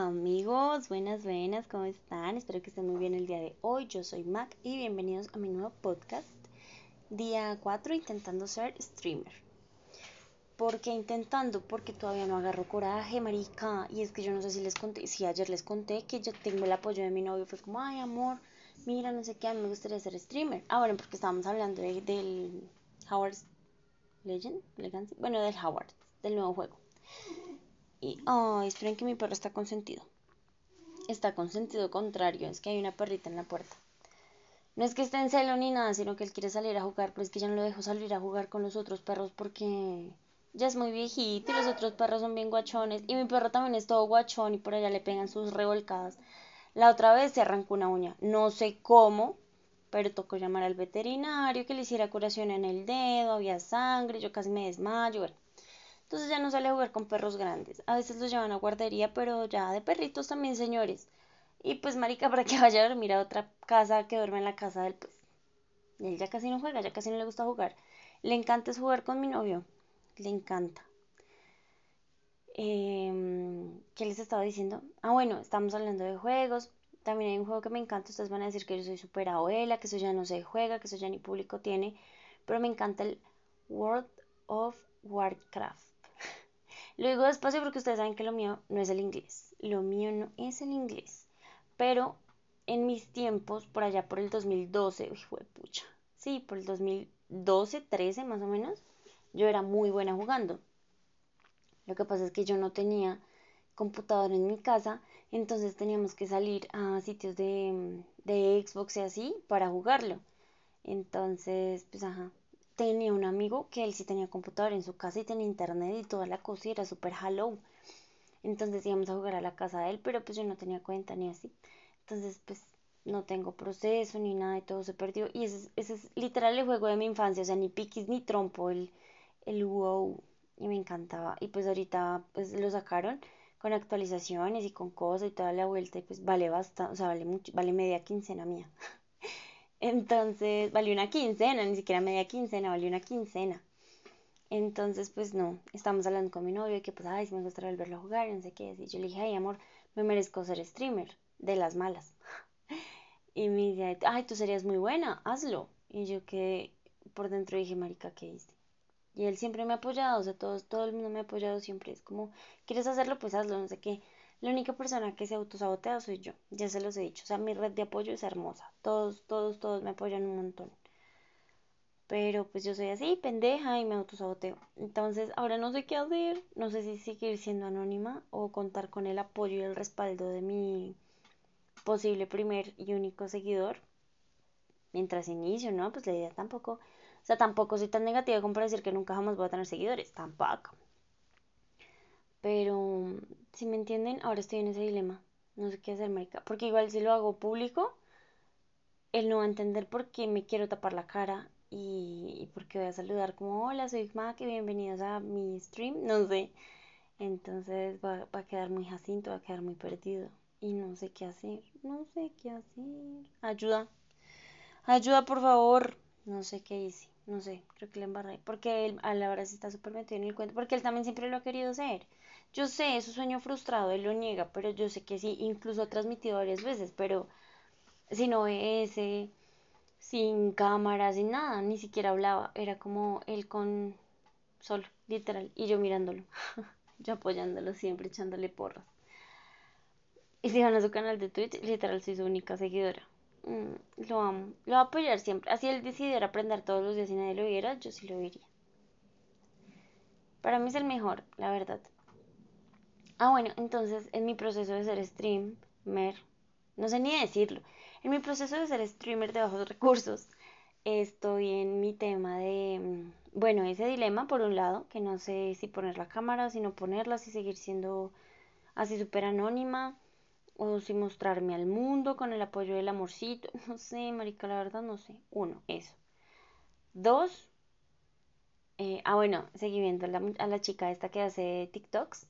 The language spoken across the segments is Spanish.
Amigos, buenas, buenas, ¿cómo están? Espero que estén muy bien el día de hoy. Yo soy Mac y bienvenidos a mi nuevo podcast. Día 4 intentando ser streamer. ¿Por qué intentando? Porque todavía no agarro coraje, marica. Y es que yo no sé si les conté, si ayer les conté que yo tengo el apoyo de mi novio. Fue como, ay, amor, mira, no sé qué, a mí me gustaría ser streamer. Ah, bueno, porque estábamos hablando del Howard's Legend, Legacy. Bueno, del Howard, del nuevo juego. Y, ay, esperen que mi perro está consentido. Está con sentido contrario, es que hay una perrita en la puerta. No es que esté en celo ni nada, sino que él quiere salir a jugar, pero es que ya no lo dejo salir a jugar con los otros perros porque ya es muy viejito y los otros perros son bien guachones. Y mi perro también es todo guachón y por allá le pegan sus revolcadas. La otra vez se arrancó una uña, no sé cómo, pero tocó llamar al veterinario que le hiciera curación en el dedo, había sangre, yo casi me desmayo. Entonces ya no sale a jugar con perros grandes. A veces los llevan a guardería, pero ya de perritos también, señores. Y pues, marica, para que vaya a dormir a otra casa que duerme en la casa del pues. Él ya casi no juega, ya casi no le gusta jugar. Le encanta es jugar con mi novio. Le encanta. Em, ¿Qué les estaba diciendo? Ah, bueno, estamos hablando de juegos. También hay un juego que me encanta. Ustedes van a decir que yo soy súper abuela, que eso ya no se juega, que eso ya ni público tiene. Pero me encanta el World of Warcraft. Lo digo despacio porque ustedes saben que lo mío no es el inglés. Lo mío no es el inglés. Pero en mis tiempos, por allá por el 2012, uy, fue pucha. Sí, por el 2012, 13 más o menos, yo era muy buena jugando. Lo que pasa es que yo no tenía computador en mi casa, entonces teníamos que salir a sitios de, de Xbox y así para jugarlo. Entonces, pues ajá, tenía un amigo que él sí tenía computador en su casa y tenía internet y toda la cosa y era súper hello. Entonces íbamos a jugar a la casa de él, pero pues yo no tenía cuenta ni así. Entonces pues no tengo proceso ni nada y todo se perdió. Y ese, ese es literal el juego de mi infancia, o sea, ni piquis ni trompo, el, el wow. Y me encantaba. Y pues ahorita pues lo sacaron con actualizaciones y con cosas y toda la vuelta y pues vale bastante, o sea, vale mucho, vale media quincena mía. Entonces, valió una quincena, ni siquiera media quincena, valió una quincena. Entonces, pues no, estamos hablando con mi novio y que pues, ay, si me gustaría volverlo a jugar, no sé qué. Y yo le dije, ay, amor, me merezco ser streamer, de las malas. Y me dice, ay, tú serías muy buena, hazlo. Y yo que por dentro dije, marica, ¿qué hice? Y él siempre me ha apoyado, o sea, todo, todo el mundo me ha apoyado siempre. Es como, ¿quieres hacerlo? Pues hazlo, no sé qué. La única persona que se autosabotea soy yo, ya se los he dicho. O sea, mi red de apoyo es hermosa. Todos, todos, todos me apoyan un montón. Pero pues yo soy así, pendeja, y me autosaboteo. Entonces, ahora no sé qué hacer. No sé si seguir siendo anónima o contar con el apoyo y el respaldo de mi posible primer y único seguidor. Mientras inicio, ¿no? Pues la idea tampoco. O sea, tampoco soy tan negativa como para decir que nunca jamás voy a tener seguidores. Tampoco. Pero, si me entienden, ahora estoy en ese dilema. No sé qué hacer, marica. Porque igual si lo hago público, él no va a entender por qué me quiero tapar la cara y, y por qué voy a saludar como, hola, soy Mac y bienvenidos a mi stream. No sé. Entonces va, va a quedar muy jacinto, va a quedar muy perdido. Y no sé qué hacer. No sé qué hacer. Ayuda. Ayuda, por favor. No sé qué hice. No sé, creo que le embarré. Porque él a la hora se está súper metido en el cuento. Porque él también siempre lo ha querido hacer. Yo sé, es sueño frustrado, él lo niega, pero yo sé que sí, incluso ha transmitido varias veces, pero si no ese, sin cámara, sin nada, ni siquiera hablaba, era como él con solo, literal, y yo mirándolo, yo apoyándolo siempre, echándole porras. Y si van a su canal de Twitch, literal soy su única seguidora. Mm, lo amo, lo voy a apoyar siempre. Así él decidiera aprender todos los días y nadie lo viera, yo sí lo vería. Para mí es el mejor, la verdad. Ah, bueno, entonces en mi proceso de ser streamer, no sé ni decirlo, en mi proceso de ser streamer de bajos recursos, estoy en mi tema de, mm, bueno, ese dilema por un lado, que no sé si poner la cámara, si no ponerla, si seguir siendo así súper anónima, o si mostrarme al mundo con el apoyo del amorcito, no sé, marica, la verdad no sé. Uno, eso. Dos, eh, ah, bueno, seguí viendo a la, a la chica esta que hace TikToks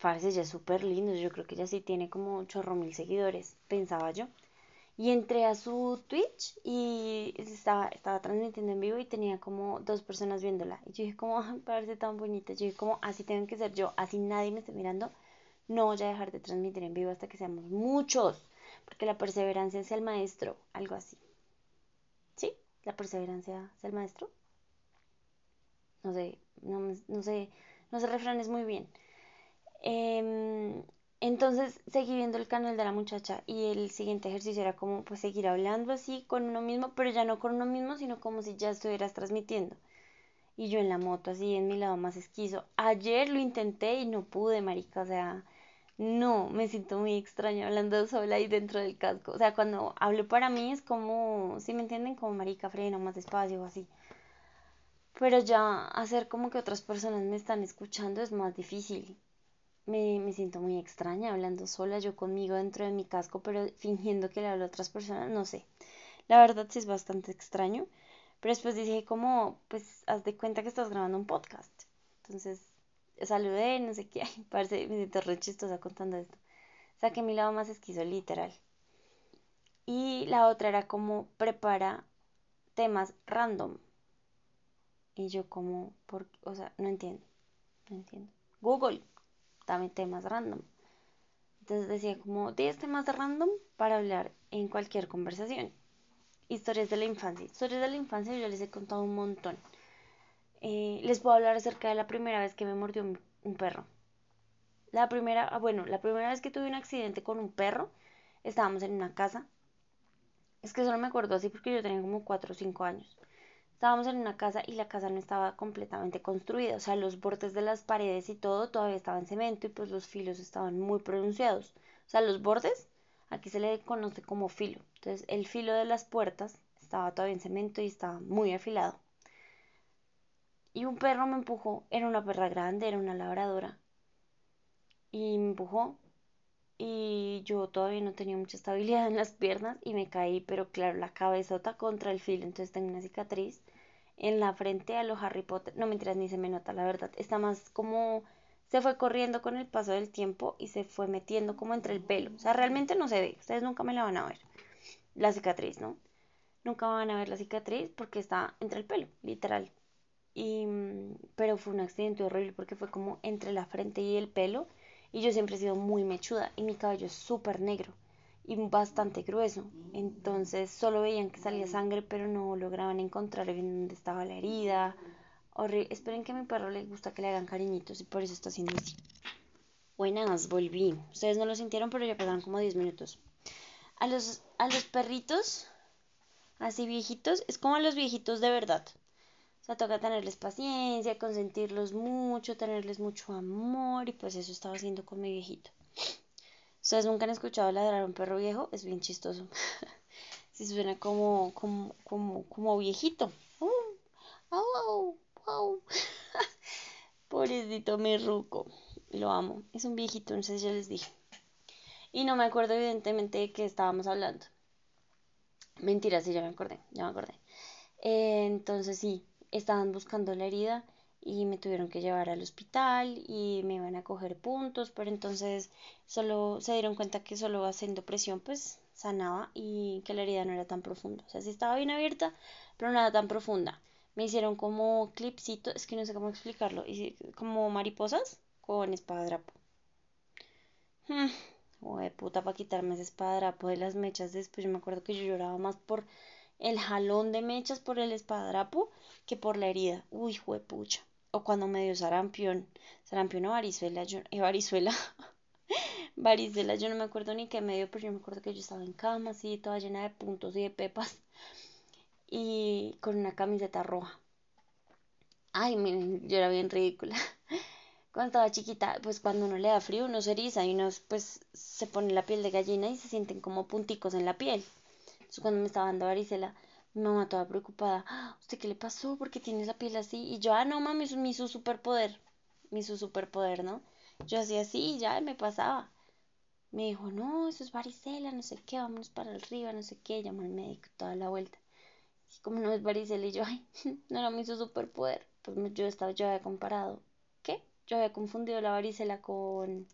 Parece ya es súper lindo, yo creo que ya sí tiene como chorro mil seguidores, pensaba yo. Y entré a su Twitch y estaba, estaba transmitiendo en vivo y tenía como dos personas viéndola. Y yo dije como, parece tan bonita. Yo dije como, así tengo que ser yo, así nadie me esté mirando. no voy a dejar de transmitir en vivo hasta que seamos muchos, porque la perseverancia es el maestro, algo así. ¿Sí? La perseverancia es el maestro. No sé, no, no sé, no sé refranes muy bien. Em, entonces seguí viendo el canal de la muchacha y el siguiente ejercicio era como pues seguir hablando así con uno mismo, pero ya no con uno mismo, sino como si ya estuvieras transmitiendo. Y yo en la moto así en mi lado más esquizo. Ayer lo intenté y no pude, marica, o sea, no, me siento muy extraña hablando sola ahí dentro del casco. O sea, cuando hablo para mí es como, si me entienden, como marica, frena más despacio o así. Pero ya hacer como que otras personas me están escuchando es más difícil. Me, me siento muy extraña hablando sola, yo conmigo dentro de mi casco, pero fingiendo que le hablo a otras personas, no sé. La verdad sí es bastante extraño. Pero después dije como, pues haz de cuenta que estás grabando un podcast. Entonces saludé, no sé qué, ay, parece, me siento re chistosa contando esto. Saqué mi lado más esquizo, literal. Y la otra era como prepara temas random. Y yo como, por, o sea, no entiendo, no entiendo. Google, dame temas random. Entonces decía como 10 temas random para hablar en cualquier conversación. Historias de la infancia. Historias de la infancia yo les he contado un montón. Eh, les puedo hablar acerca de la primera vez que me mordió un, perro. La primera, ah, bueno, la primera vez que tuve un accidente con un perro, estábamos en una casa. Es que solo me acuerdo así porque yo tenía como 4 o 5 años. Estábamos en una casa y la casa no estaba completamente construida, o sea, los bordes de las paredes y todo todavía estaban en cemento y pues los filos estaban muy pronunciados. O sea, los bordes, aquí se le conoce como filo. Entonces, el filo de las puertas estaba todavía en cemento y estaba muy afilado y un perro me empujó. Era una perra grande, era una labradora. Y me empujó. Y yo todavía no tenía mucha estabilidad en las piernas y me caí, pero claro, la cabezota contra el filo. Entonces tengo una cicatriz en la frente a los Harry Potter. No mentiras, ni se me nota, la verdad. Está más como se fue corriendo con el paso del tiempo y se fue metiendo como entre el pelo. O sea, realmente no se ve. Ustedes nunca me la van a ver. La cicatriz, ¿no? Nunca van a ver la cicatriz porque está entre el pelo, literal. Y, mm, pero fue un accidente horrible porque fue como entre la frente y el pelo. Y yo siempre he sido muy mechuda y mi cabello es súper negro y bastante grueso. Entonces solo veían que salía sangre, pero no lograban encontrar bien dónde estaba la herida. Horrible. Esperen que a mi perro le gusta que le hagan cariñitos y por eso está haciendo así. Buenas, volví. Ustedes no lo sintieron, pero ya pasaron como 10 minutos. A los, a los perritos, así viejitos, es como a los viejitos de verdad sea, toca tenerles paciencia, consentirlos mucho, tenerles mucho amor y pues eso estaba haciendo con mi viejito. ¿Ustedes nunca han escuchado ladrar a un perro viejo? Es bien chistoso. Si suena como, como, como, como viejito. ¡Oh! ¡Oh! ¡Oh! Pobrecito mi ruco. Lo amo. Es un viejito, si ya les dije. Y no me acuerdo evidentemente de qué estábamos hablando. Mentira, sí, ya me acordé, ya me acordé. Eh, entonces sí, estaban buscando la herida y me tuvieron que llevar al hospital y me iban a coger puntos, pero entonces solo se dieron cuenta que solo haciendo presión pues sanaba y que la herida no era tan profunda. O sea, sí estaba bien abierta, pero nada tan profunda. Me hicieron como clipsitos, es que no sé cómo explicarlo, como mariposas con espadadrapo. Hmm, de puta para quitarme ese espadadrapo de las mechas después. Yo me acuerdo que yo lloraba más por el jalón de mechas por el espadadrapo que por la herida. Uy, juepucha. O cuando me dio sarampión. Sarampión o varicela. Yo, eh, varicela. yo no me acuerdo ni qué me dio, pero yo me acuerdo que yo estaba en cama, así, toda llena de puntos y de pepas. Y con una camiseta roja. Ay, miren, yo era bien ridícula. Cuando estaba chiquita, pues cuando uno le da frío, uno se eriza y uno pues se pone la piel de gallina y se sienten como punticos en la piel. Entonces cuando me estaba dando varicela, mi mamá toda preocupada, ah, ¿usted qué le pasó? ¿Por qué tiene la piel así? Y yo, ah, no, mami, mi su superpoder, mi su superpoder, ¿no? Yo hacía así y ya me pasaba. Me dijo, no, eso es varicela, no sé qué, vámonos para el río, no sé qué, llamó al médico toda la vuelta. Y como no es varicela, y yo, ay, no era mi su superpoder. Pues yo estaba, yo había comparado, ¿qué? Yo había confundido la varicela con,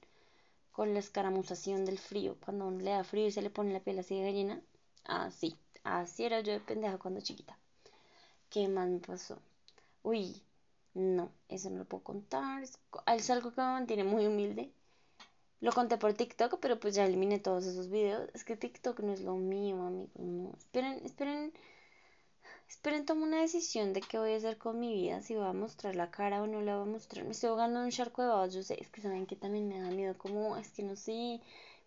con la escaramuzación del frío. Cuando uno le da frío y se le pone la piel así de gallina, Así, así era yo de pendeja cuando chiquita. ¿Qué más me pasó? Uy, no, eso no lo puedo contar. Es, algo que me mantiene muy humilde. Lo conté por TikTok, pero pues ya eliminé todos esos videos. Es que TikTok no es lo mío, amigos. No. Esperen, esperen. Esperen, tomo una decisión de qué voy a hacer con mi vida. Si voy a mostrar la cara o no la voy a mostrar. Me estoy ahogando en un charco de babas. Yo sé, es que saben que también me da miedo. Como, es que no sé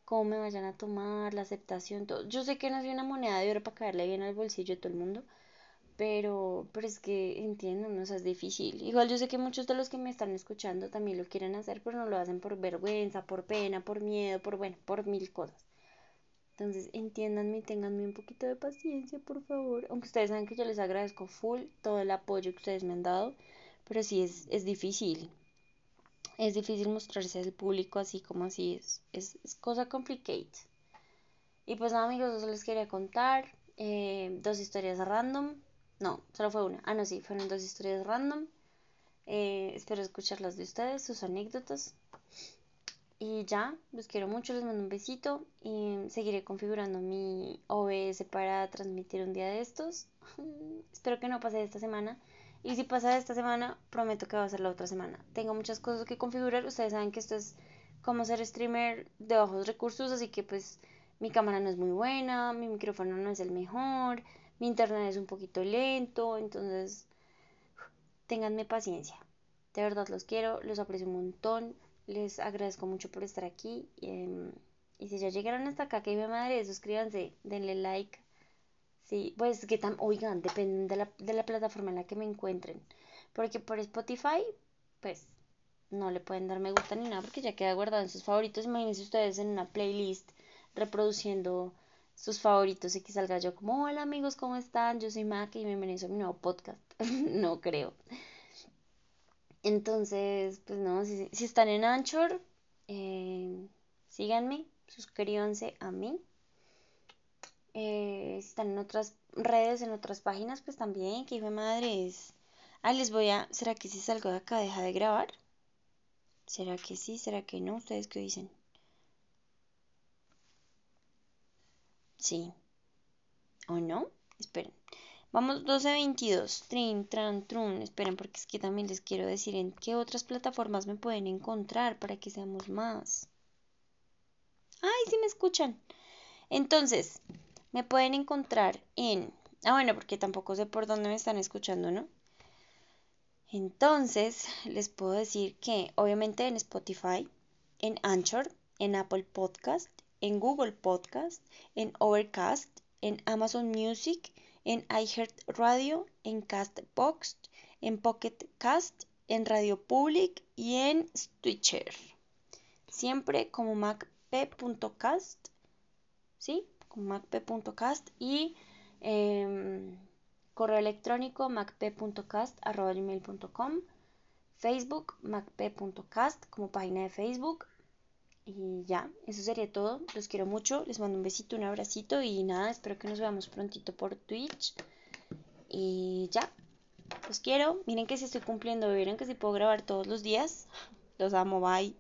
cómo me vayan a tomar, la aceptación, todo. Yo sé que no soy una moneda de oro para caerle bien al bolsillo de todo el mundo. Pero, pero es que entiendo, no o sea, es difícil. Igual yo sé que muchos de los que me están escuchando también lo quieren hacer, pero no lo hacen por vergüenza, por pena, por miedo, por bueno, por mil cosas. Entonces, entiéndanme y tenganme un poquito de paciencia, por favor. Aunque ustedes saben que yo les agradezco full todo el apoyo que ustedes me han dado, pero sí es, es difícil. Es difícil mostrarse al público así como así es. Es, cosa complicada. Y pues nada, amigos, eso les quería contar. Eh, dos historias random no, solo fue una. Ah, no, sí, fueron dos historias random. Eh, espero escucharlas de ustedes, sus anécdotas. Y ya, los quiero mucho, les mando un besito y seguiré configurando mi OBS para transmitir un día de estos. Espero que no pase esta semana. Y si pasa esta semana, prometo que va a ser la otra semana. Tengo muchas cosas que configurar. Ustedes saben que esto es como ser streamer de bajos recursos, así que pues mi cámara no es muy buena, mi micrófono no es el mejor mi internet es un poquito lento, entonces ténganme paciencia. De verdad los quiero, los aprecio un montón, les agradezco mucho por estar aquí. Em, y si ya llegaron hasta acá, que mi madre, suscríbanse, denle like. Sí, pues que tan, oigan, depende de la, de la plataforma en la que me encuentren. Porque por Spotify, pues no le pueden dar me gusta ni nada porque ya queda guardado en sus favoritos. Imagínense ustedes en una playlist reproduciendo sus favoritos y que salga yo como, hola amigos, ¿cómo están? Yo soy Mac y bienvenidos a mi nuevo podcast. no creo. Entonces, pues no, si, están en Anchor, eh, síganme, suscríbanse a mí. Eh, si están en otras redes, en otras páginas, pues también, que hijo de madre es. Ah, les voy a. ¿Será que si salgo de acá deja de grabar? ¿Será que sí? ¿Será que no? ¿Ustedes qué dicen? Sí. ¿O no? Esperen. Vamos 12.22. Trin, tran, trun. Esperen, porque es que también les quiero decir en qué otras plataformas me pueden encontrar para que seamos más. Ay, sí me escuchan. Entonces, me pueden encontrar en... Ah, bueno, porque tampoco sé por dónde me están escuchando, ¿no? Entonces, les puedo decir que obviamente en Spotify, en Anchor, en Apple Podcast, en Google Podcast, en Overcast, en Amazon Music, en iHeartRadio, en Castbox, en Pocket Cast, en Radio Public y en Stitcher. Siempre como macp.cast, ¿sí? Como macp.cast y em, correo electrónico macp.cast.gmail.com Facebook macp.cast como página de Facebook y ya, eso sería todo. Los quiero mucho. Les mando un besito, un abracito y nada, espero que nos veamos prontito por Twitch. Y ya, los quiero. Miren que si estoy cumpliendo, vieron que si puedo grabar todos los días. Los amo, bye.